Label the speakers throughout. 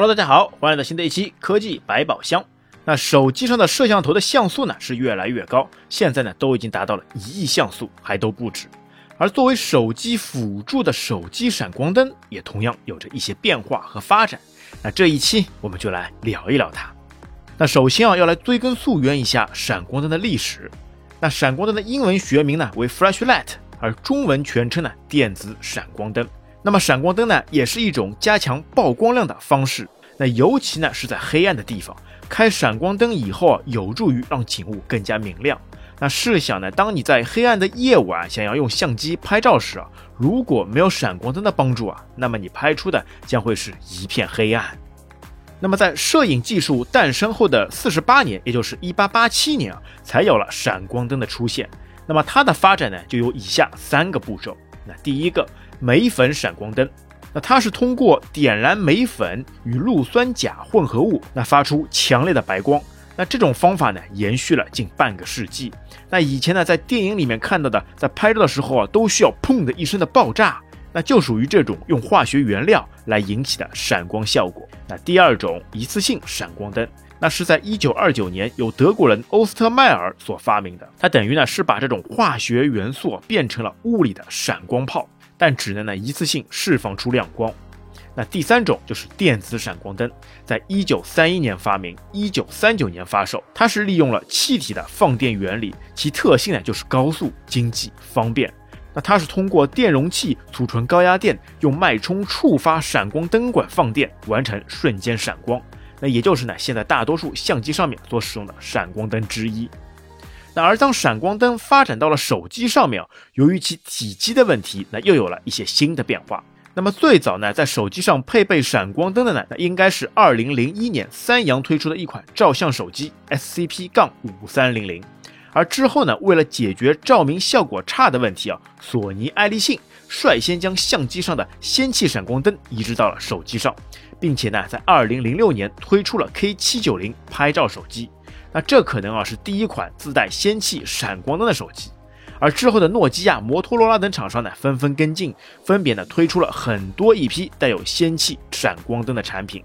Speaker 1: Hello，大家好，欢迎来到新的一期科技百宝箱。那手机上的摄像头的像素呢是越来越高，现在呢都已经达到了一亿像素，还都不止。而作为手机辅助的手机闪光灯，也同样有着一些变化和发展。那这一期我们就来聊一聊它。那首先啊，要来追根溯源一下闪光灯的历史。那闪光灯的英文学名呢为 flashlight，而中文全称呢电子闪光灯。那么闪光灯呢也是一种加强曝光量的方式。那尤其呢是在黑暗的地方，开闪光灯以后啊，有助于让景物更加明亮。那试想呢，当你在黑暗的夜晚想要用相机拍照时啊，如果没有闪光灯的帮助啊，那么你拍出的将会是一片黑暗。那么在摄影技术诞生后的四十八年，也就是一八八七年啊，才有了闪光灯的出现。那么它的发展呢，就有以下三个步骤。那第一个，镁粉闪光灯，那它是通过点燃镁粉与氯酸钾混合物，那发出强烈的白光。那这种方法呢，延续了近半个世纪。那以前呢，在电影里面看到的，在拍照的时候啊，都需要砰的一声的爆炸，那就属于这种用化学原料来引起的闪光效果。那第二种一次性闪光灯，那是在一九二九年由德国人欧斯特迈尔所发明的，它等于呢是把这种化学元素变成了物理的闪光炮，但只能呢一次性释放出亮光。那第三种就是电子闪光灯，在一九三一年发明，一九三九年发售。它是利用了气体的放电原理，其特性呢就是高速、经济、方便。那它是通过电容器储存高压电，用脉冲触发闪光灯管放电，完成瞬间闪光。那也就是呢现在大多数相机上面所使用的闪光灯之一。那而当闪光灯发展到了手机上面，由于其体积的问题，那又有了一些新的变化。那么最早呢，在手机上配备闪光灯的呢，那应该是二零零一年三洋推出的一款照相手机 SCP- 杠五三零零。而之后呢，为了解决照明效果差的问题啊，索尼爱立信率先将相机上的氙气闪光灯移植到了手机上，并且呢，在二零零六年推出了 K 七九零拍照手机。那这可能啊是第一款自带氙气闪光灯的手机。而之后的诺基亚、摩托罗拉等厂商呢，纷纷跟进，分别呢推出了很多一批带有氙气闪光灯的产品。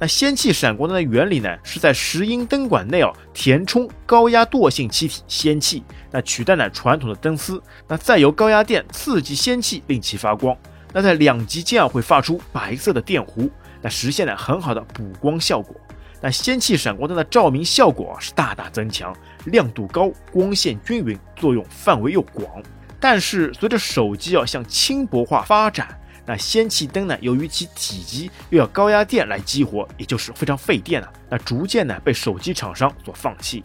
Speaker 1: 那氙气闪光灯的原理呢，是在石英灯管内哦填充高压惰性气体氙气，那取代了传统的灯丝，那再由高压电刺激氙气令其发光，那在两极间啊会发出白色的电弧，那实现了很好的补光效果。那氙气闪光灯的照明效果是大大增强，亮度高，光线均匀，作用范围又广。但是随着手机要向轻薄化发展，那氙气灯呢，由于其体积又要高压电来激活，也就是非常费电啊，那逐渐呢被手机厂商所放弃。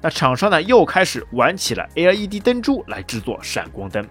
Speaker 1: 那厂商呢又开始玩起了 LED 灯珠来制作闪光灯。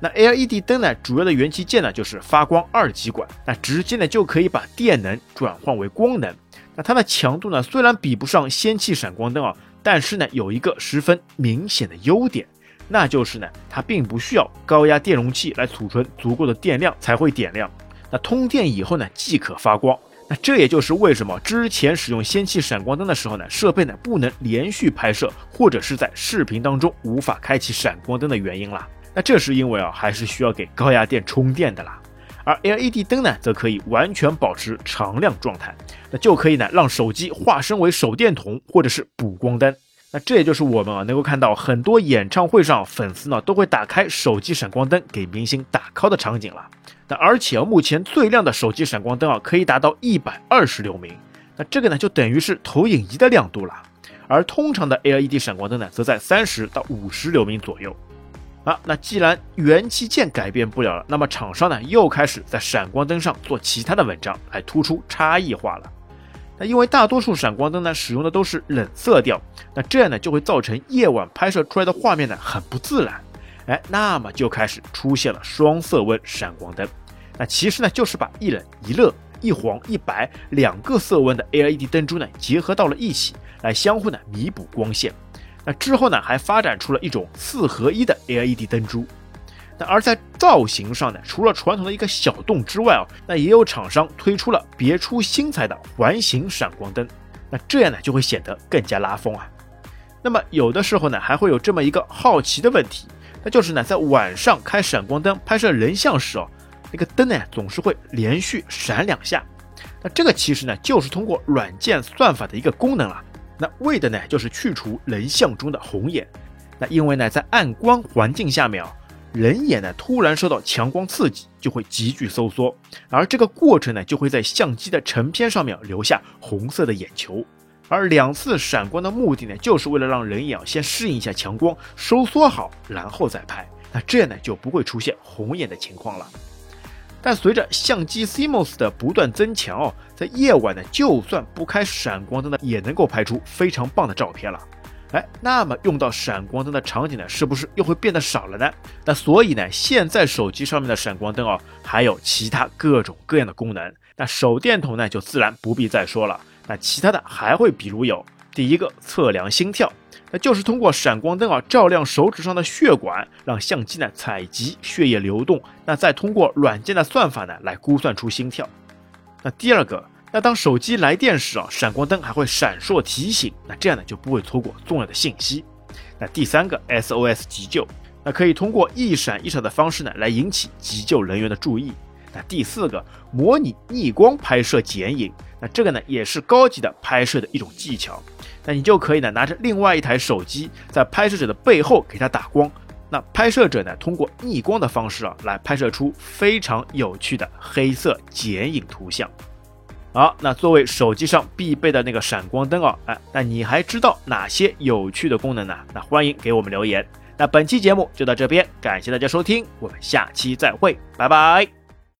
Speaker 1: 那 LED 灯呢，主要的元器件呢就是发光二极管，那直接呢就可以把电能转换为光能。那它的强度呢，虽然比不上氙气闪光灯啊，但是呢，有一个十分明显的优点，那就是呢，它并不需要高压电容器来储存足够的电量才会点亮。那通电以后呢，即可发光。那这也就是为什么之前使用氙气闪光灯的时候呢，设备呢不能连续拍摄，或者是在视频当中无法开启闪光灯的原因啦。那这是因为啊，还是需要给高压电充电的啦。而 LED 灯呢，则可以完全保持常亮状态，那就可以呢让手机化身为手电筒或者是补光灯。那这也就是我们啊能够看到很多演唱会上粉丝呢都会打开手机闪光灯给明星打 call 的场景了。那而且啊目前最亮的手机闪光灯啊可以达到一百二十流明，那这个呢就等于是投影仪的亮度了。而通常的 LED 闪光灯呢则在三十到五十流明左右。啊，那既然元器件改变不了了，那么厂商呢又开始在闪光灯上做其他的文章来突出差异化了。那因为大多数闪光灯呢使用的都是冷色调，那这样呢就会造成夜晚拍摄出来的画面呢很不自然。哎，那么就开始出现了双色温闪光灯。那其实呢就是把一冷一热、一黄一白两个色温的 LED 灯珠呢结合到了一起，来相互呢弥补光线。那之后呢，还发展出了一种四合一的 LED 灯珠。那而在造型上呢，除了传统的一个小洞之外啊，那也有厂商推出了别出心裁的环形闪光灯。那这样呢，就会显得更加拉风啊。那么有的时候呢，还会有这么一个好奇的问题，那就是呢，在晚上开闪光灯拍摄人像时哦，那个灯呢总是会连续闪两下。那这个其实呢，就是通过软件算法的一个功能了。那为的呢，就是去除人像中的红眼。那因为呢，在暗光环境下面啊，人眼呢突然受到强光刺激，就会急剧收缩，而这个过程呢，就会在相机的成片上面留下红色的眼球。而两次闪光的目的呢，就是为了让人眼先适应一下强光，收缩好，然后再拍。那这样呢，就不会出现红眼的情况了。但随着相机 CMOS 的不断增强哦，在夜晚呢，就算不开闪光灯呢，也能够拍出非常棒的照片了。哎，那么用到闪光灯的场景呢，是不是又会变得少了呢？那所以呢，现在手机上面的闪光灯哦，还有其他各种各样的功能。那手电筒呢，就自然不必再说了。那其他的还会比如有第一个测量心跳。那就是通过闪光灯啊照亮手指上的血管，让相机呢采集血液流动，那再通过软件的算法呢来估算出心跳。那第二个，那当手机来电时啊，闪光灯还会闪烁提醒，那这样呢就不会错过重要的信息。那第三个 SOS 急救，那可以通过一闪一闪的方式呢来引起急救人员的注意。那第四个，模拟逆光拍摄剪影，那这个呢也是高级的拍摄的一种技巧。那你就可以呢，拿着另外一台手机，在拍摄者的背后给他打光。那拍摄者呢，通过逆光的方式啊，来拍摄出非常有趣的黑色剪影图像。好，那作为手机上必备的那个闪光灯啊，哎，那你还知道哪些有趣的功能呢？那欢迎给我们留言。那本期节目就到这边，感谢大家收听，我们下期再会，拜拜。